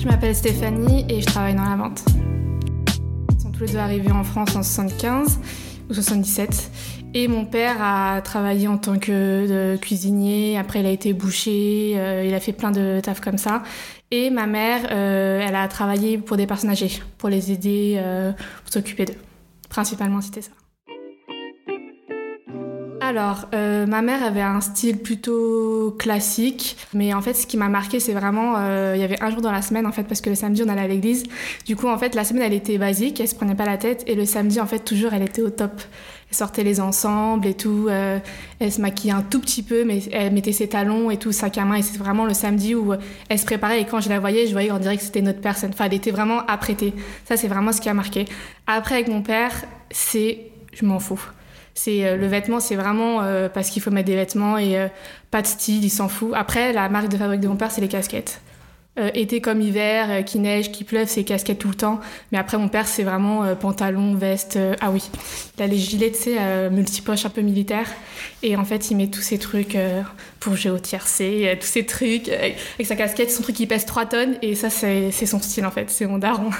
Je m'appelle Stéphanie et je travaille dans la vente. Ils sont tous les deux arrivés en France en 75 ou 77. Et mon père a travaillé en tant que cuisinier, après il a été boucher, euh, il a fait plein de taf comme ça. Et ma mère, euh, elle a travaillé pour des personnes âgées, pour les aider, euh, pour s'occuper d'eux. Principalement, c'était ça. Alors, euh, ma mère avait un style plutôt classique, mais en fait, ce qui m'a marqué, c'est vraiment, euh, il y avait un jour dans la semaine, en fait, parce que le samedi, on allait à l'église. Du coup, en fait, la semaine, elle était basique, elle se prenait pas la tête, et le samedi, en fait, toujours, elle était au top. Elle sortait les ensembles et tout, euh, elle se maquillait un tout petit peu, mais elle mettait ses talons et tout, sac à main, et c'est vraiment le samedi où elle se préparait, et quand je la voyais, je voyais, on dirait que c'était notre personne. Enfin, elle était vraiment apprêtée. Ça, c'est vraiment ce qui a marqué. Après, avec mon père, c'est, je m'en fous. C'est euh, le vêtement, c'est vraiment euh, parce qu'il faut mettre des vêtements et euh, pas de style, il s'en fout. Après, la marque de fabrique de mon père, c'est les casquettes. été comme hiver, qui neige, qui pleuve, c'est casquettes tout le temps. Mais après, mon père, c'est vraiment pantalon, veste. ah oui, il a les gilets, tu sais, multipoches un peu militaires. Et en fait, il met tous ces trucs pour au tiercé, tous ces trucs avec sa casquette, son truc qui pèse 3 tonnes. Et ça, c'est son style en fait, c'est mon daron.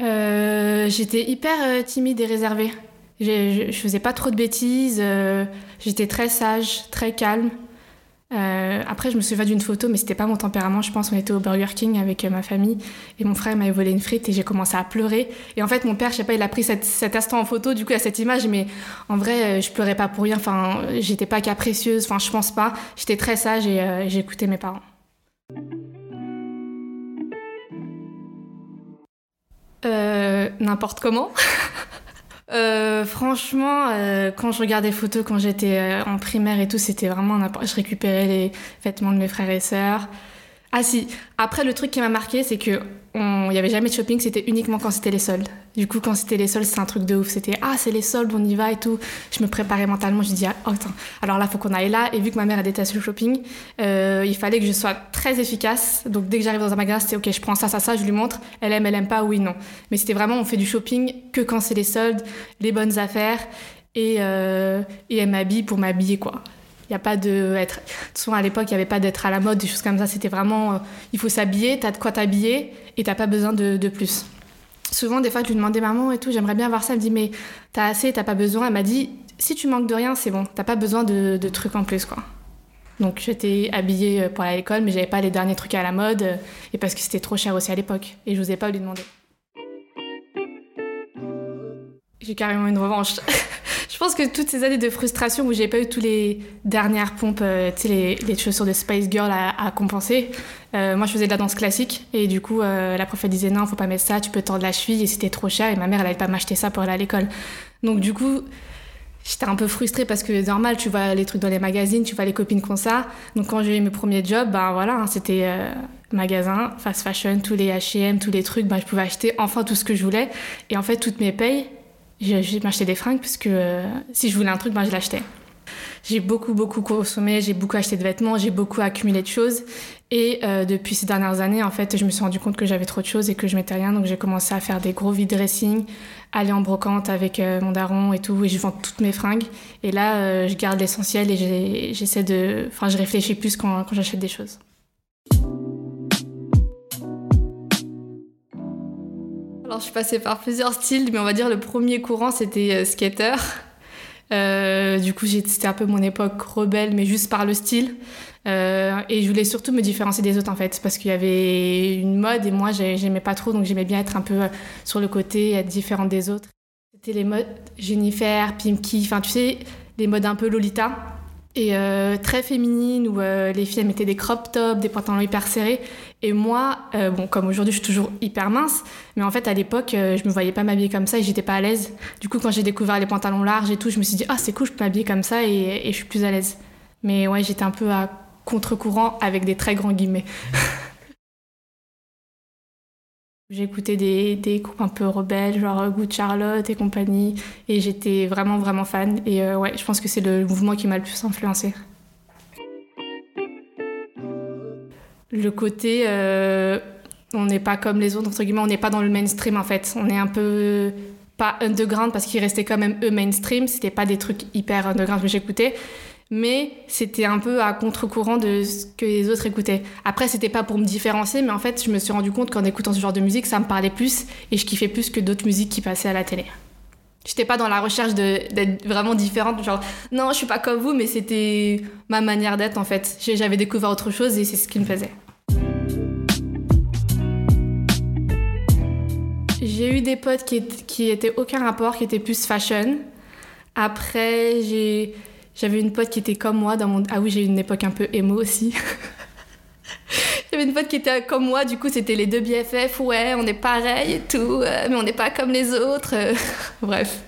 Euh, j'étais hyper euh, timide et réservée. Je, je, faisais pas trop de bêtises. Euh, j'étais très sage, très calme. après, je me souviens d'une photo, mais c'était pas mon tempérament. Je pense on était au Burger King avec ma famille et mon frère m'avait volé une frite et j'ai commencé à pleurer. Et en fait, mon père, je sais pas, il a pris cet instant en photo, du coup, à cette image, mais en vrai, je pleurais pas pour rien. Enfin, j'étais pas capricieuse. Enfin, je pense pas. J'étais très sage et j'écoutais mes parents. Euh, n'importe comment. Euh, franchement, euh, quand je regardais des photos quand j'étais en primaire et tout, c'était vraiment n'importe. Je récupérais les vêtements de mes frères et sœurs. Ah si, après le truc qui m'a marqué, c'est que il n'y avait jamais de shopping, c'était uniquement quand c'était les soldes. Du coup, quand c'était les soldes, c'est un truc de ouf. C'était ah, c'est les soldes, on y va et tout. Je me préparais mentalement, je dis ah, oh, attends, alors là, faut qu'on aille là. Et vu que ma mère a détesté le shopping, euh, il fallait que je sois très efficace. Donc dès que j'arrive dans un magasin, c'était ok, je prends ça, ça, ça, je lui montre. Elle aime, elle aime pas, oui, non. Mais c'était vraiment, on fait du shopping que quand c'est les soldes, les bonnes affaires. Et, euh, et elle m'habille pour m'habiller, quoi. Il n'y a pas de être. Souvent à l'époque, il n'y avait pas d'être à la mode, des choses comme ça. C'était vraiment. Euh, il faut s'habiller, t'as de quoi t'habiller et t'as pas besoin de, de, plus. Souvent, des fois, je lui demandais maman et tout, j'aimerais bien voir ça. Elle me dit, mais t'as assez, t'as pas besoin. Elle m'a dit, si tu manques de rien, c'est bon. T'as pas besoin de, de, trucs en plus, quoi. Donc j'étais habillée euh, pour aller à l'école, mais j'avais pas les derniers trucs à la mode. Euh, et parce que c'était trop cher aussi à l'époque. Et je n'osais pas lui demander. J'ai carrément une revanche. je pense que toutes ces années de frustration où j'ai pas eu tous les dernières pompes, euh, tu sais, les, chaussures de Spice Girl à, compenser, euh, moi je faisais de la danse classique et du coup euh, la prof elle disait non, faut pas mettre ça, tu peux tordre la cheville et c'était trop cher et ma mère elle allait pas m'acheter ça pour aller à l'école. Donc du coup, j'étais un peu frustrée parce que normal, tu vois les trucs dans les magazines, tu vois les copines comme ça. Donc quand j'ai eu mes premiers jobs, ben voilà, hein, c'était magasin, fast fashion, tous les H&M, tous les trucs, ben, je pouvais acheter enfin tout ce que je voulais. Et en fait, toutes mes payes, j'ai m'acheter des fringues parce que euh, si je voulais un truc, ben, je l'achetais. J'ai beaucoup, beaucoup consommé, j'ai beaucoup acheté de vêtements, j'ai beaucoup accumulé de choses. Et euh, depuis ces dernières années, en fait, je me suis rendu compte que j'avais trop de choses et que je mettais rien. Donc j'ai commencé à faire des gros vide dressing, aller en brocante avec euh, mon daron et tout. Et je vends toutes mes fringues. Et là, je garde l'essentiel et j'essaie de. Enfin, je réfléchis plus quand, quand j'achète des choses. Alors, je suis passée par plusieurs styles, mais on va dire le premier courant, c'était euh, skater. Euh, du coup, c'était un peu mon époque rebelle, mais juste par le style. Euh, et je voulais surtout me différencier des autres, en fait, parce qu'il y avait une mode et moi, j'aimais pas trop, donc j'aimais bien être un peu sur le côté, être différente des autres. C'était les modes Jennifer, Pimki, enfin, tu sais, les modes un peu Lolita et euh, très féminine où euh, les filles mettaient des crop tops, des pantalons hyper serrés. Et moi, euh, bon, comme aujourd'hui, je suis toujours hyper mince, mais en fait, à l'époque, je me voyais pas m'habiller comme ça et j'étais pas à l'aise. Du coup, quand j'ai découvert les pantalons larges et tout, je me suis dit, ah, c'est cool, je peux m'habiller comme ça et, et, je suis plus à l'aise. Mais ouais, j'étais un peu à contre-courant avec des très grands guillemets. J'écoutais des, des groupes un peu rebelles, genre Good Charlotte et compagnie, et j'étais vraiment, vraiment fan. Et euh, ouais, je pense que c'est le mouvement qui m'a le plus influencé. Le côté, euh, on n'est pas comme les autres, entre guillemets, on n'est pas dans le mainstream en fait. On est un peu, pas underground parce qu'ils restaient quand même eux mainstream, c'était pas des trucs hyper underground que j'écoutais. Mais c'était un peu à contre-courant de ce que les autres écoutaient. Après, c'était pas pour me différencier, mais en fait, je me suis rendu compte qu'en écoutant ce genre de musique, ça me parlait plus et je kiffais plus que d'autres musiques qui passaient à la télé. J'étais pas dans la recherche d'être vraiment différente, genre non, je suis pas comme vous, mais c'était ma manière d'être en fait. J'avais découvert autre chose et c'est ce qui me faisait. J'ai eu des potes qui, qui étaient aucun rapport, qui étaient plus fashion. Après, j'ai j'avais une pote qui était comme moi dans mon... Ah oui, j'ai eu une époque un peu émo aussi. J'avais une pote qui était comme moi, du coup c'était les deux BFF, ouais, on est pareil et tout, euh, mais on n'est pas comme les autres. Bref.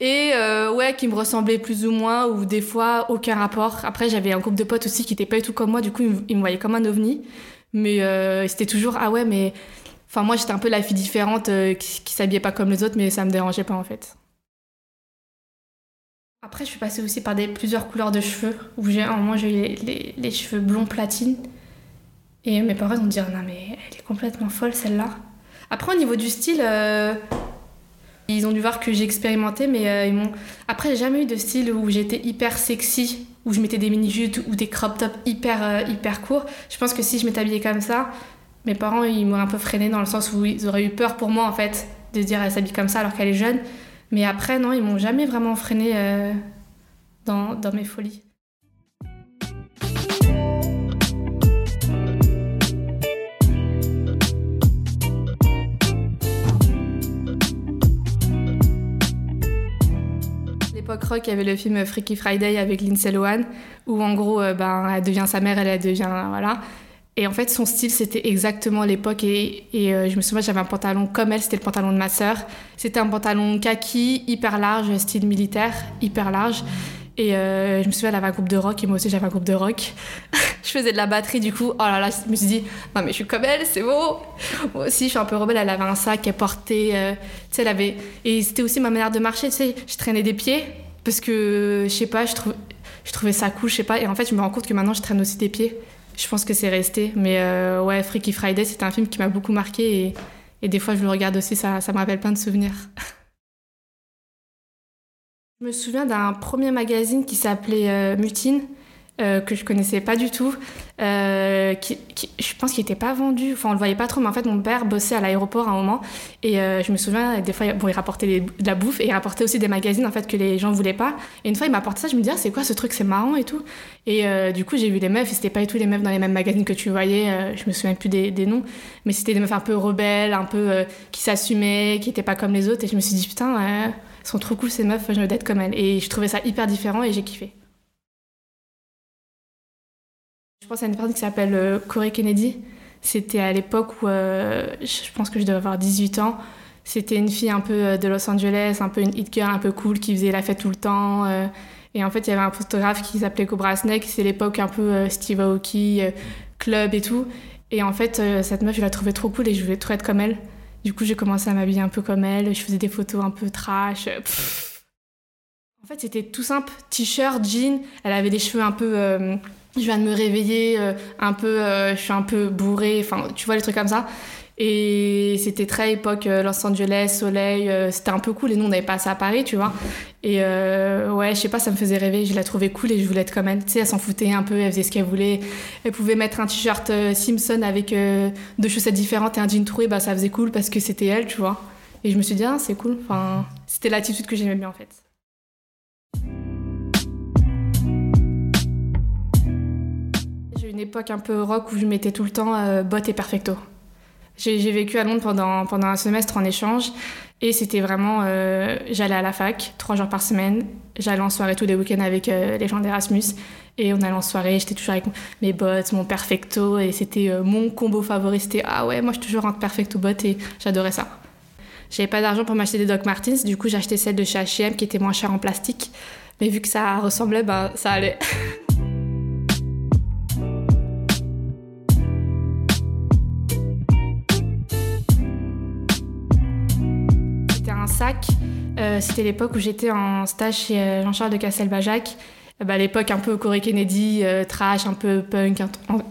Et euh, ouais, qui me ressemblait plus ou moins, ou des fois aucun rapport. Après, j'avais un groupe de potes aussi qui n'étaient pas du tout comme moi, du coup ils me voyaient comme un ovni. Mais euh, c'était toujours, ah ouais, mais. Enfin, moi j'étais un peu la fille différente qui, qui s'habillait pas comme les autres, mais ça me dérangeait pas en fait. Après, je suis passée aussi par plusieurs couleurs de cheveux, où j'ai moment j'ai eu les, cheveux blonds platine. Et mes parents vont dire non mais elle est complètement folle celle-là. Après au niveau du style, euh, ils ont dû voir que j'ai expérimenté, mais euh, ils m'ont. Après j'ai jamais eu de style où j'étais hyper sexy, où je mettais des mini jutes ou des crop tops hyper euh, hyper courts. Je pense que si je m'étais habillée comme ça, mes parents ils m'auraient un peu freiné dans le sens où ils auraient eu peur pour moi en fait de dire elle s'habille comme ça alors qu'elle est jeune. Mais après, non, ils m'ont jamais vraiment freiné euh, dans, dans mes folies. l'époque rock, il y avait le film Freaky Friday avec Lindsay Lohan, où en gros, euh, ben, elle devient sa mère, elle, elle devient. Voilà. Et en fait, son style, c'était exactement l'époque. Et, et euh, je me souviens, j'avais un pantalon comme elle, c'était le pantalon de ma sœur. C'était un pantalon kaki, hyper large, style militaire, hyper large. Et euh, je me souviens, elle avait un groupe de rock et moi aussi j'avais un groupe de rock. je faisais de la batterie du coup. Oh là là, je me suis dit, non mais je suis comme elle, c'est beau. Moi aussi, je suis un peu rebelle. Elle avait un sac, elle portait. Euh, tu sais, elle avait. Et c'était aussi ma manière de marcher, tu sais. Je traînais des pieds parce que, je sais pas, je, je trouvais ça cool, je sais pas. Et en fait, je me rends compte que maintenant je traîne aussi des pieds je pense que c'est resté. Mais euh, ouais, Freaky Friday, c'est un film qui m'a beaucoup marqué et, des fois je le regarde aussi, ça, ça me rappelle plein de souvenirs. je me souviens d'un premier magazine qui s'appelait euh, Mutine euh, que je connaissais pas du tout, euh, je pense qu'il était pas vendu, enfin on le voyait pas trop, mais en fait mon père bossait à l'aéroport à un moment et euh, je me souviens des fois bon il rapportait de la bouffe et il rapportait aussi des magazines en fait que les gens voulaient pas et une fois il m'a apporté ça, je me disais ah, c'est quoi ce truc c'est marrant et tout et du coup j'ai vu les meufs et c'était pas du tout les meufs dans les mêmes magazines que tu voyais, je me souviens plus des, noms, mais c'était des meufs un peu rebelles, un peu qui s'assumaient, qui étaient pas comme les autres et je me suis dit putain sont trop cool ces meufs, je veux être comme elles et je trouvais ça hyper différent et j'ai kiffé. Je pense à une personne qui s'appelle euh, Corey Kennedy. C'était à l'époque où euh, je pense que je devais avoir 18 ans. C'était une fille un peu euh, de Los Angeles, un peu une hit girl un peu cool qui faisait la fête tout le temps. et en fait, il y avait un photographe qui s'appelait Cobra Snake. C'est l'époque un peu Steve Aoki, club et tout. Et en fait, cette meuf, je la trouvais trop cool et je voulais trop être comme elle. Du coup, j'ai commencé à m'habiller un peu comme elle. Je faisais des photos un peu trash. En fait, c'était tout simple. T-shirt, jean. Elle avait des cheveux un peu je viens de me réveiller euh, un peu, euh, je suis un peu bourrée, enfin, tu vois, les trucs comme ça. Et c'était très époque euh, Los Angeles, soleil, c'était un peu cool. Et nous, on n'avait pas ça à Paris, tu vois. Et ouais, je sais pas, ça me faisait rêver. Je la trouvais cool et je voulais être comme elle. Tu sais, elle s'en foutait un peu, elle faisait ce qu'elle voulait. Elle pouvait mettre un t-shirt Simpson avec deux chaussettes différentes et un jean troué, bah ça faisait cool parce que c'était elle, tu vois. Et je me suis dit, ah, c'est cool. Enfin, c'était l'attitude que j'aimais bien en fait. Une époque un peu rock où je mettais tout le temps euh, bottes et perfecto. J'ai vécu à Londres pendant, pendant un semestre en échange et c'était vraiment. Euh, j'allais à la fac trois jours par semaine, j'allais en soirée tous les week-ends avec euh, les gens d'Erasmus et on allait en soirée, j'étais toujours avec mes bottes, mon perfecto et c'était mon combo favori. C'était ah ouais, moi je suis toujours en perfecto bottes et j'adorais ça. J'avais pas d'argent pour m'acheter des Doc Martens, du coup acheté celle de chez H&M qui était moins chère en plastique, mais vu que ça ressemblait, ben ça allait. Euh, c'était l'époque où j'étais en stage chez euh, Jean-Charles de Castelbajac. Bah, à l'époque un peu Corey Kennedy, euh, trash, un peu punk,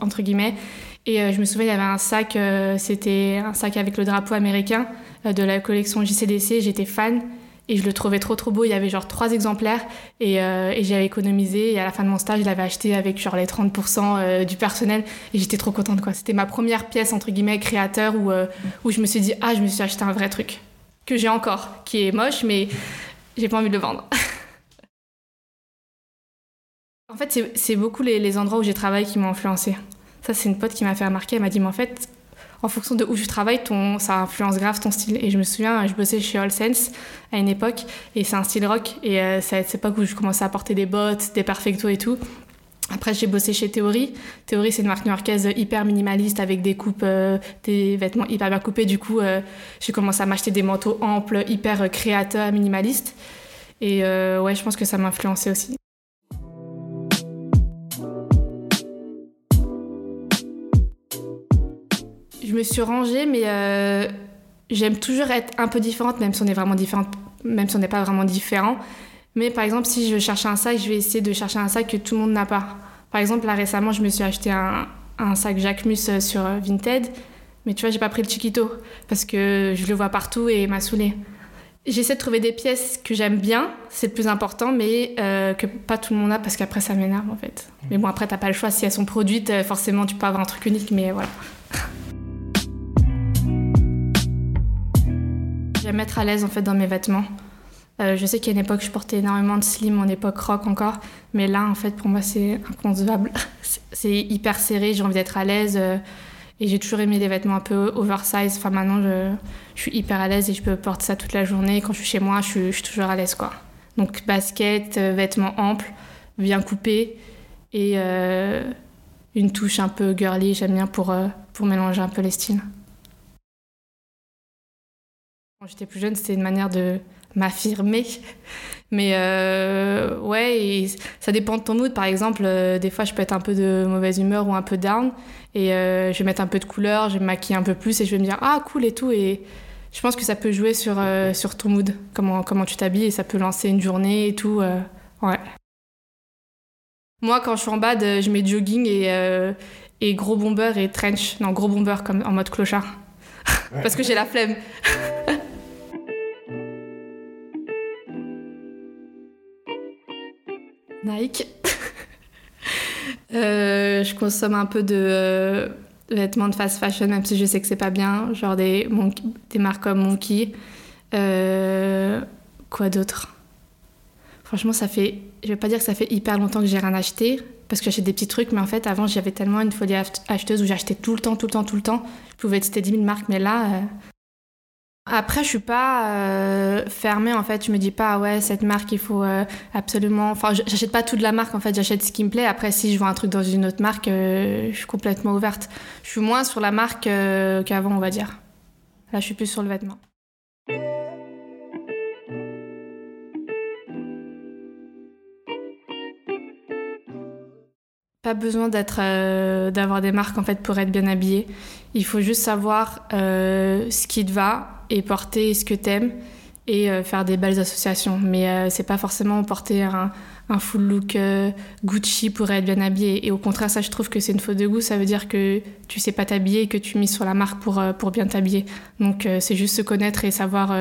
entre guillemets. Et je me souviens, il y avait un sac, c'était un sac avec le drapeau américain de la collection JCDC. J'étais fan. et je le trouvais trop trop beau. Il y avait genre trois exemplaires et, euh, et j'avais économisé et à la fin de mon stage, je l'avais acheté avec genre les 30% euh, du personnel et j'étais trop contente. C'était ma première pièce entre guillemets créateur euh, où je me suis dit ah je me suis acheté un vrai truc que j'ai encore, qui est moche mais j'ai pas envie de le vendre. en fait c'est beaucoup les, les endroits où j'ai travaillé qui m'ont influencé. Ça c'est une pote qui m'a fait remarquer, elle m'a dit mais en fait en fonction de où tu travailles, ton, ça influence grave ton style. Et je me souviens, je bossais chez All Sense à une époque, et c'est un style rock. Et euh, c'est à cette époque où je commençais à porter des bottes, des perfectos et tout. Après, j'ai bossé chez Theory. Theory, c'est une marque new-yorkaise hyper minimaliste avec des coupes, euh, des vêtements hyper bien coupés. Du coup, euh, j'ai commencé à m'acheter des manteaux amples, hyper créateurs, minimalistes. Et ouais, je pense que ça m'a influencé aussi. je me suis rangée, mais euh, j'aime toujours être un peu différente, même si on est vraiment différente, même si on n'est pas vraiment différent. Mais par exemple, si je cherche un sac, je vais essayer de chercher un sac que tout le monde n'a pas. Par exemple, là récemment, je me suis acheté un, un sac Jacquemus euh, sur euh, Vinted, mais tu vois, j'ai pas pris le Chiquito parce que je le vois partout et m'a saoulé. J'essaie de trouver des pièces que j'aime bien, c'est le plus important, mais que pas tout le monde a parce qu'après ça m'énerve en fait. Mais bon, après t'as pas le choix, si elles sont produites, forcément tu peux avoir un truc unique, mais voilà. J'aime être à l'aise en fait dans mes vêtements. Euh, je sais qu'à une époque, je portais énormément de slim, mon époque rock encore, mais là, en fait, pour moi, c'est inconcevable. c'est hyper serré, j'ai envie d'être à l'aise, euh, et j'ai toujours aimé les vêtements un peu oversize. Enfin, maintenant, je, suis hyper à l'aise et je peux porter ça toute la journée. Quand je suis chez moi, je suis, toujours à l'aise, quoi. Donc, basket, euh, vêtements amples, bien coupés, et une touche un peu girly, j'aime bien pour mélanger un peu les styles. Quand j'étais plus jeune, c'était une manière de m'affirmer. Mais euh, ouais, ça dépend de ton mood. Par exemple, euh, des fois, je peux être un peu de mauvaise humeur ou un peu down. Et euh, je vais mettre un peu de couleur, je vais me maquiller un peu plus et je vais me dire ah cool et tout. Et je pense que ça peut jouer sur, sur ton mood, comment, comment tu t'habilles et ça peut lancer une journée et tout. ouais. Moi, quand je suis en bad, je mets jogging et, et gros bomber et trench. Non, gros bomber comme en mode clochard. Parce que j'ai la flemme. Nike. Euh, je consomme un peu de euh, vêtements de fast fashion, même si je sais que c'est pas bien, genre des, des marques comme Monkey. Euh, quoi d'autre? Franchement, ça fait, je vais pas dire que ça fait hyper longtemps que j'ai rien acheté, parce que j'achète des petits trucs, mais en fait, avant, j'avais tellement une folie acheteuse où j'achetais tout le temps, tout le temps, tout le temps. Je pouvais citer 10 000 marques, mais là, après, je suis pas euh, fermée en fait. Je me dis pas ouais cette marque il faut euh, absolument. Enfin, j'achète pas tout de la marque en fait. J'achète ce qui me plaît. Après, si je vois un truc dans une autre marque, euh, je suis complètement ouverte. Je suis moins sur la marque qu'avant, on va dire. Là, je suis plus sur le vêtement. Pas besoin d'être, d'avoir des marques en fait pour être bien habillé. Il faut juste savoir ce qui te va et porter ce que t'aimes et euh, faire des belles associations. Mais euh, c'est pas forcément porter un, full look euh, Gucci pour être bien habillé. Et au contraire, ça, je trouve que c'est une faute de goût. Ça veut dire que tu sais pas t'habiller et que tu mises sur la marque pour, pour bien t'habiller. Donc, c'est juste se connaître et savoir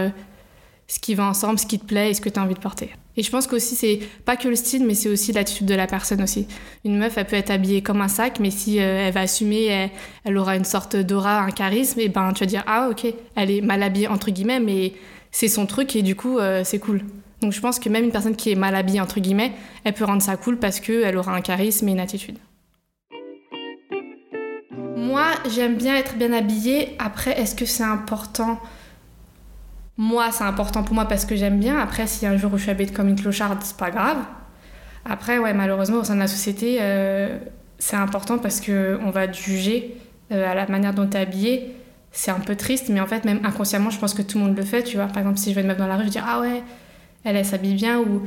ce qui va ensemble, ce qui te plaît et ce que tu as envie de porter. Et je pense qu'aussi, c'est pas que le style, mais c'est aussi l'attitude de la personne aussi. Une meuf, elle peut être habillée comme un sac, mais si euh, elle va assumer, elle, aura une sorte d'aura, un charisme, et ben tu vas dire, ah ok, elle est mal habillée, entre guillemets, mais c'est son truc et du coup, euh, c'est cool. Donc je pense que même une personne qui est mal habillée, entre guillemets, elle peut rendre ça cool parce qu'elle aura un charisme et une attitude. Moi, j'aime bien être bien habillée. Après, est-ce que c'est important? Moi, c'est important pour moi parce que j'aime bien. Après, si un jour où je suis habillée comme une clocharde, c'est pas grave. Après, ouais, malheureusement, au sein de la société, euh, c'est important parce qu'on va te juger euh, à la manière dont tu es habillée. C'est un peu triste, mais en fait, même inconsciemment, je pense que tout le monde le fait. Tu vois, par exemple, si je vais une meuf dans la rue, je dis Ah ouais, elle, s'habille bien ou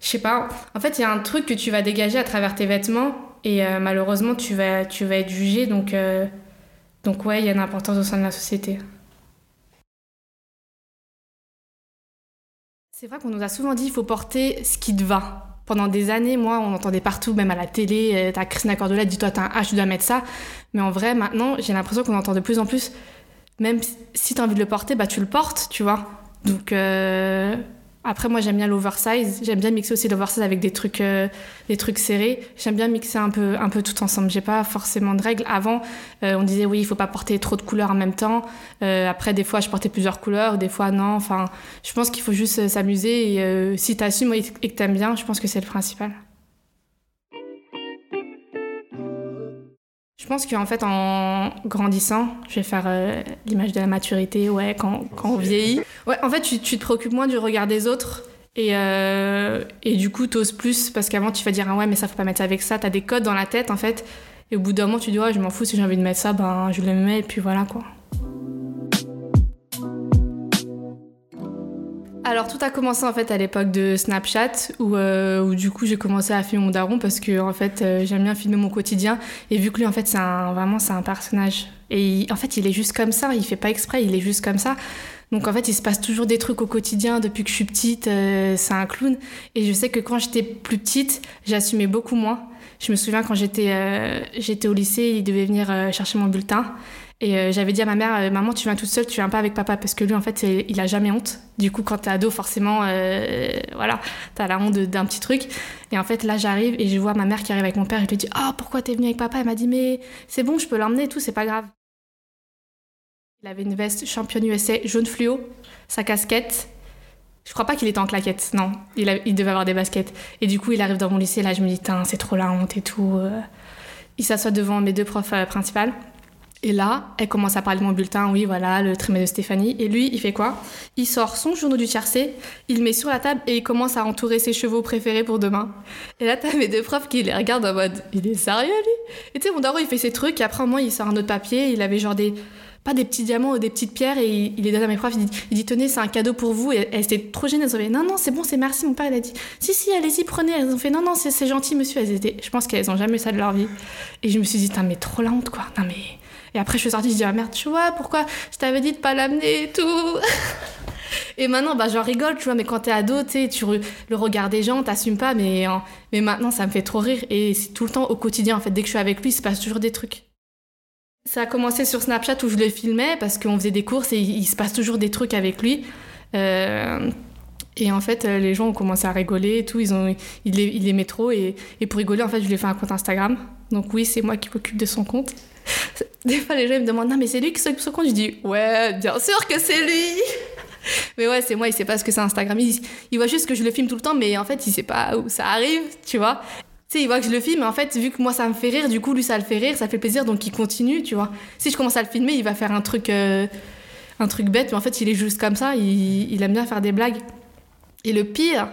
je sais pas. En fait, il y a un truc que tu vas dégager à travers tes vêtements et euh, malheureusement, tu vas, tu vas être jugé. Donc, donc ouais, il y a une importance au sein de la société. C'est vrai qu'on nous a souvent dit qu'il faut porter ce qui te va. Pendant des années, moi, on entendait partout, même à la télé, euh, t'as Christina Cordula, dis-toi, t'as un H, tu dois mettre ça. Mais en vrai, maintenant, j'ai l'impression qu'on entend de plus en plus, même si t'as envie de le porter, bah tu le portes, tu vois. Donc, euh, Après, moi, j'aime bien l'oversize. J'aime bien mixer aussi l'oversize avec des trucs, euh, des trucs serrés. J'aime bien mixer un peu, un peu tout ensemble. J'ai pas forcément de règles. Avant, euh, on disait oui, il faut pas porter trop de couleurs en même temps. Euh, après, des fois, je portais plusieurs couleurs, des fois non. Enfin, je pense qu'il faut juste s'amuser. Et si t'assumes et que t'aimes bien, je pense que c'est le principal. Pense qu'en fait, en grandissant, je vais faire euh, l'image de la maturité, ouais, quand, quand on vieillit. Ouais, en fait, tu, tu, te préoccupes moins du regard des autres. Et, euh, et du coup, t'oses plus parce qu'avant, tu vas dire, ah ouais, mais ça, faut pas mettre ça avec ça. T'as des codes dans la tête, en fait. Et au bout d'un moment, tu dis, ouais, je m'en fous, si j'ai envie de mettre ça, ben, je le mets, et puis voilà, quoi. Alors tout a commencé en fait à l'époque de Snapchat où, euh, où du coup j'ai commencé à filmer mon daron parce que en fait euh, j'aime bien filmer mon quotidien. Et vu que lui en fait c'est un vraiment c'est un personnage. Et en fait il est juste comme ça. Il fait pas exprès il est juste comme ça. Donc en fait il se passe toujours des trucs au quotidien depuis que je suis petite euh, c'est un clown. Et je sais que quand j'étais plus petite j'assumais beaucoup moins je me souviens quand j'étais j'étais au lycée il devait venir chercher mon bulletin et euh, j'avais dit à ma mère, euh, maman, tu viens toute seule, tu viens pas avec papa, parce que lui, en fait, il a jamais honte. Du coup, quand t'es ado, forcément, euh, voilà, t'as la honte d'un petit truc. Et en fait, là, j'arrive et je vois ma mère qui arrive avec mon père. Et je lui dis, ah, oh, pourquoi t'es venue avec papa? Elle m'a dit, mais c'est bon, je peux l'emmener tout, c'est pas grave. Il avait une veste championne USA jaune fluo, sa casquette. Je crois pas qu'il était en claquette, non. Il, devait avoir des baskets. Et du coup, il arrive dans mon lycée, là, je me dis, c'est trop la honte et tout. Il s'assoit devant mes deux profs principales. Et là, elle commence à parler de mon bulletin, oui, voilà, le trimestre de Stéphanie. Et lui, il fait quoi? Il sort son journal du tiercé, il met sur la table et il commence à entourer ses chevaux préférés pour demain. Et là, t'as mes deux profs qui les regardent en mode, il est sérieux, lui? Et tu sais, mon daron, il fait ses trucs, et après, moi, il sort un autre papier, il avait genre des, pas des petits diamants ou des petites pierres, et il, les donne à mes profs, il dit, il dit tenez, c'est un cadeau pour vous. Et elles étaient trop gênées, elles ont fait, non, non, c'est bon, c'est merci, mon père, il a dit, si, si, allez-y, prenez. Elles ont fait, non, non, c'est gentil, monsieur. Elles étaient, je pense qu'elles ont jamais eu ça de leur vie. Et je me suis dit, mais trop la honte, quoi. Non, mais et après, je suis sortie, je dis, ah merde, tu vois, pourquoi je t'avais dit de pas l'amener et tout? et maintenant, bah, j'en rigole, tu vois, mais quand t'es ado, tu le regard des gens, t'assumes pas, mais, mais maintenant, ça me fait trop rire. Et c'est tout le temps au quotidien, en fait. Dès que je suis avec lui, il se passe toujours des trucs. Ça a commencé sur Snapchat où je le filmais parce qu'on faisait des courses et il, se passe toujours des trucs avec lui. Euh, et en fait, euh, les gens ont commencé à rigoler et tout. Ils ont, il, il aimait trop. Et, pour rigoler, en fait, je lui ai fait un compte Instagram. Donc oui, c'est moi qui m'occupe de son compte. Des fois, les gens me demandent Non, mais c'est lui qui s'occupe de son compte Je dis Ouais, bien sûr que c'est lui Mais ouais, c'est moi, il sait pas ce que c'est Instagram. Il, il, voit juste que je le filme tout le temps, mais en fait, il sait pas où ça arrive, tu vois. Tu il voit que je le filme, en fait, vu que moi ça me fait rire, du coup, lui ça le fait rire, ça fait plaisir, donc il continue, tu vois. Si je commence à le filmer, il va faire un truc, euh, un truc bête, mais en fait, il est juste comme ça, il, il aime bien faire des blagues. Et le pire,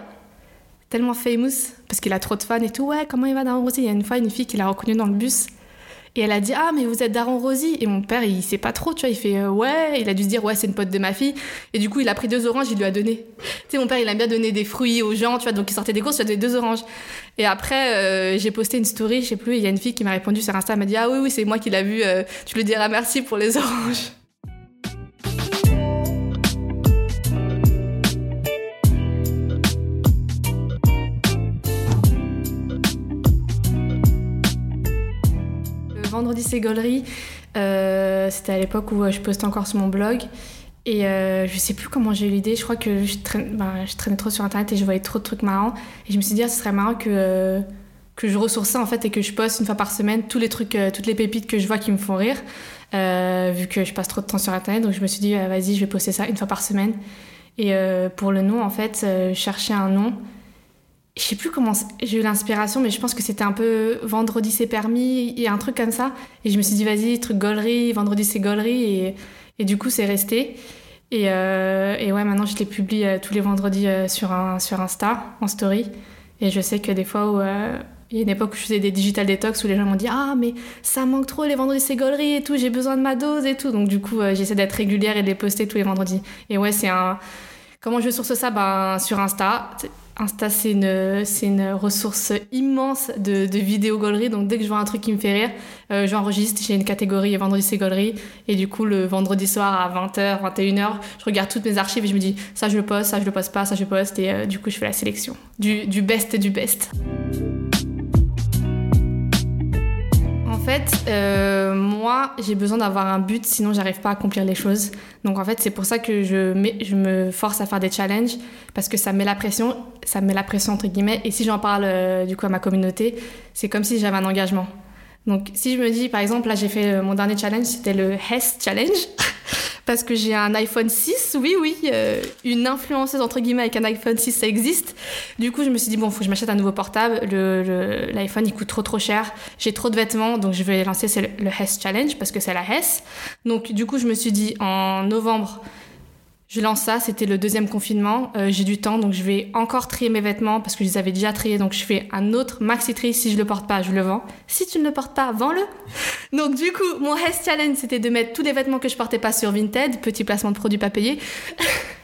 tellement famous, parce qu'il a trop de fans et tout, ouais, comment il va dans Rosie Il y a une fois, une fille qui l'a reconnu dans le bus. Et elle a dit Ah, mais vous êtes Daron Rosie Et mon père, il sait pas trop, tu vois. Il fait euh, Ouais. Il a dû se dire Ouais, c'est une pote de ma fille. Et du coup, il a pris deux oranges, il lui a donné. Tu sais, mon père, il aime bien donner des fruits aux gens, tu vois. Donc, il sortait des courses, il a donné deux oranges. Et après, euh, j'ai posté une story, je sais plus. Il y a une fille qui m'a répondu sur Insta, elle m'a dit Ah oui, oui, c'est moi qui l'a vu. Euh, tu lui diras merci pour les oranges. Vendredi c'est euh, c'était à l'époque où euh, je postais encore sur mon blog. Et euh, je sais plus comment j'ai eu l'idée. Je crois que je, ben, je, traînais trop sur internet et je voyais trop de trucs marrants. Et je me suis dit, ah, ce serait marrant que, que je ressource ça en fait et que je poste une fois par semaine tous les trucs, toutes les pépites que je vois qui me font rire. vu que je passe trop de temps sur internet. Donc je me suis dit, vas-y, je vais poster ça une fois par semaine. Et pour le nom, en fait, chercher un nom je sais plus comment j'ai eu l'inspiration, mais je pense que c'était un peu vendredi c'est permis et un truc comme ça. Et je me suis dit, vas-y, truc gaulerie, vendredi c'est gaulerie. Et, et, du coup, c'est resté. Et, euh, et, ouais, maintenant je les publie euh, tous les vendredis euh, sur, un, sur Insta, en story. Et je sais que des fois où. il y a une époque où je faisais des digital detox où les gens m'ont dit Ah, mais ça manque trop les vendredis c'est gaulerie et tout, j'ai besoin de ma dose et tout. Donc, du coup, j'essaie d'être régulière et de les poster tous les vendredis. Et ouais, c'est un. Comment je source ça? Ben, Sur Insta. Insta, c'est une, ressource immense de, de vidéos gaulerie. Donc, dès que je vois un truc qui me fait rire, euh, j'enregistre. J'ai une catégorie vendredi, c'est gaulerie. Et du coup, le vendredi soir à 20h, 21h, je regarde toutes mes archives et je me dis ça, je le poste, ça, je le poste pas, ça, je poste. Et euh, du coup, je fais la sélection du, du best du best. Fait, euh, moi, j'ai besoin d'avoir un but, sinon j'arrive pas à accomplir les choses. Donc en fait, c'est pour ça que je, me force à faire des challenges, parce que ça met la pression, ça met la pression entre guillemets. Et si j'en parle euh, du coup à ma communauté, c'est comme si j'avais un engagement. Donc si je me dis, par exemple, là j'ai fait euh, mon dernier challenge, c'était le Hess Challenge. parce que j'ai un iPhone 6. Oui, oui, euh, une influenceuse entre guillemets avec un iPhone 6, ça existe. Du coup, je me suis dit, bon, faut que je m'achète un nouveau portable. L'iPhone, il coûte trop, trop cher. J'ai trop de vêtements, donc je vais lancer le, le Hess Challenge parce que c'est la Hess. Donc, du coup, je me suis dit, en novembre, je lance ça, c'était le deuxième confinement. Euh, j'ai du temps, donc je vais encore trier mes vêtements parce que je les avais déjà triés. Donc je fais un autre maxi tri. Si je le porte pas, je le vends. Si tu ne le portes pas, vends-le. Donc du coup, mon Hess Challenge, c'était de mettre tous les vêtements que je portais pas sur Vinted. Petit placement de produits pas payés.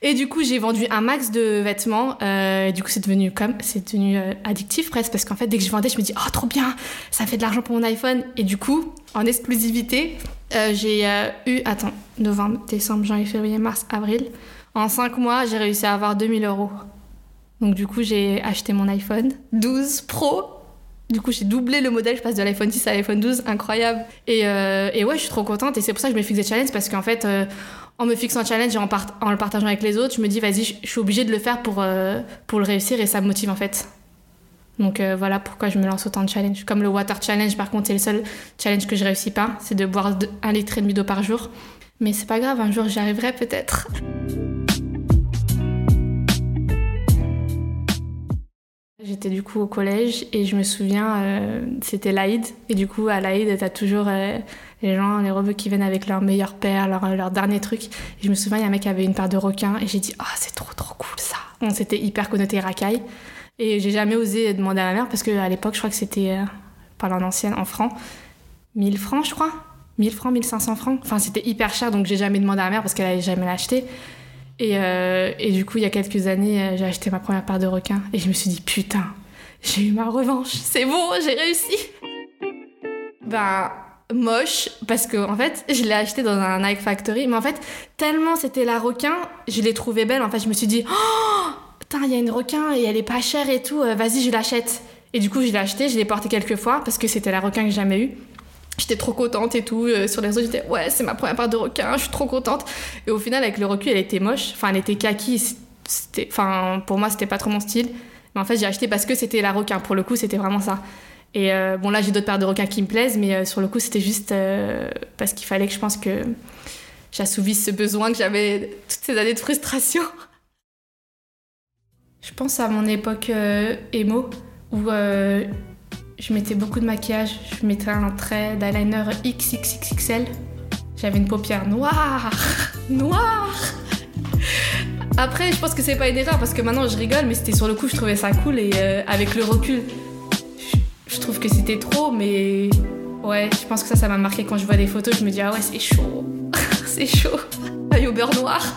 Et du coup, j'ai vendu un max de vêtements. Euh, et du coup, c'est devenu comme c'est devenu euh, addictif presque parce qu'en fait, dès que je vendais, je me dis oh trop bien, ça fait de l'argent pour mon iPhone. Et du coup, en exclusivité, euh, j'ai eu, attends, novembre, décembre, janvier, février, mars, avril. En 5 mois, j'ai réussi à avoir 2000 euros. Donc du coup, j'ai acheté mon iPhone 12 Pro. Du coup, j'ai doublé le modèle, je passe de l'iPhone 6 à l'iPhone 12, incroyable. Et, et, ouais, je suis trop contente et c'est pour ça que je me fixe des challenges parce qu'en fait, en me fixant un challenge et en, en, le partageant avec les autres, je me dis, vas-y, je suis obligée de le faire pour, pour le réussir et ça me motive en fait. Donc euh, voilà pourquoi je me lance autant de challenges. Comme le water challenge, par contre, c'est le seul challenge que je réussis pas, c'est de boire un litre et demi d'eau par jour. Mais c'est pas grave, un jour j'y arriverai peut-être. J'étais du coup au collège et je me souviens, euh, c'était l'Aïd. Et du coup, à l'Aïd, t'as toujours euh, les gens, les rebeux qui viennent avec leur meilleur père, leur, leur dernier truc. Et je me souviens, il y a un mec qui avait une paire de requins et j'ai dit, ah, c'est trop trop cool ça. On s'était hyper connoté racaille. Et j'ai jamais osé demander à ma mère parce qu'à l'époque, je crois que c'était, euh, par en ancienne, en francs, 1000 francs, je crois. 1000 francs, 1500 francs. Enfin, c'était hyper cher, donc j'ai jamais demandé à ma mère parce qu'elle avait jamais l'acheté. Et, euh, et, du coup, il y a quelques années, euh, j'ai acheté ma première paire de requins et je me suis dit, putain, j'ai eu ma revanche, c'est bon, j'ai réussi. Ben, moche parce que en fait je l'ai acheté dans un Nike Factory mais en fait tellement c'était la requin je l'ai trouvée belle en fait je me suis dit oh putain, il y a une requin et elle est pas chère et tout, euh, vas-y, je l'achète. Et du coup, je l'ai acheté, je l'ai porté quelques fois parce que c'était la requin que j'ai jamais eue. J'étais trop contente et tout. Euh, sur les réseaux, j'étais ouais, c'est ma première part de requin, je suis trop contente. Et au final, avec le recul, elle était moche. Enfin, elle était kaki. C'était, enfin, pour moi, c'était pas trop mon style. Mais en fait, j'ai acheté parce que c'était la requin. Pour le coup, c'était vraiment ça. Et euh, bon, là, j'ai d'autres paires de requins qui me plaisent, mais sur le coup, c'était juste parce qu'il fallait que je pense que j'assouvisse ce besoin que j'avais toutes ces années de frustration. Je pense à mon époque euh, emo où euh, je mettais beaucoup de maquillage. Je mettais un trait d'eyeliner XXXXL. J'avais une paupière noire, noire. Après, je pense que c'est pas une erreur parce que maintenant je rigole, mais c'était sur le coup, je trouvais ça cool et euh, avec le recul, je, trouve que c'était trop, mais ouais, je pense que ça, ça m'a marqué quand je vois des photos. Je me dis, ah ouais, c'est chaud, c'est chaud. Aïe au beurre noir.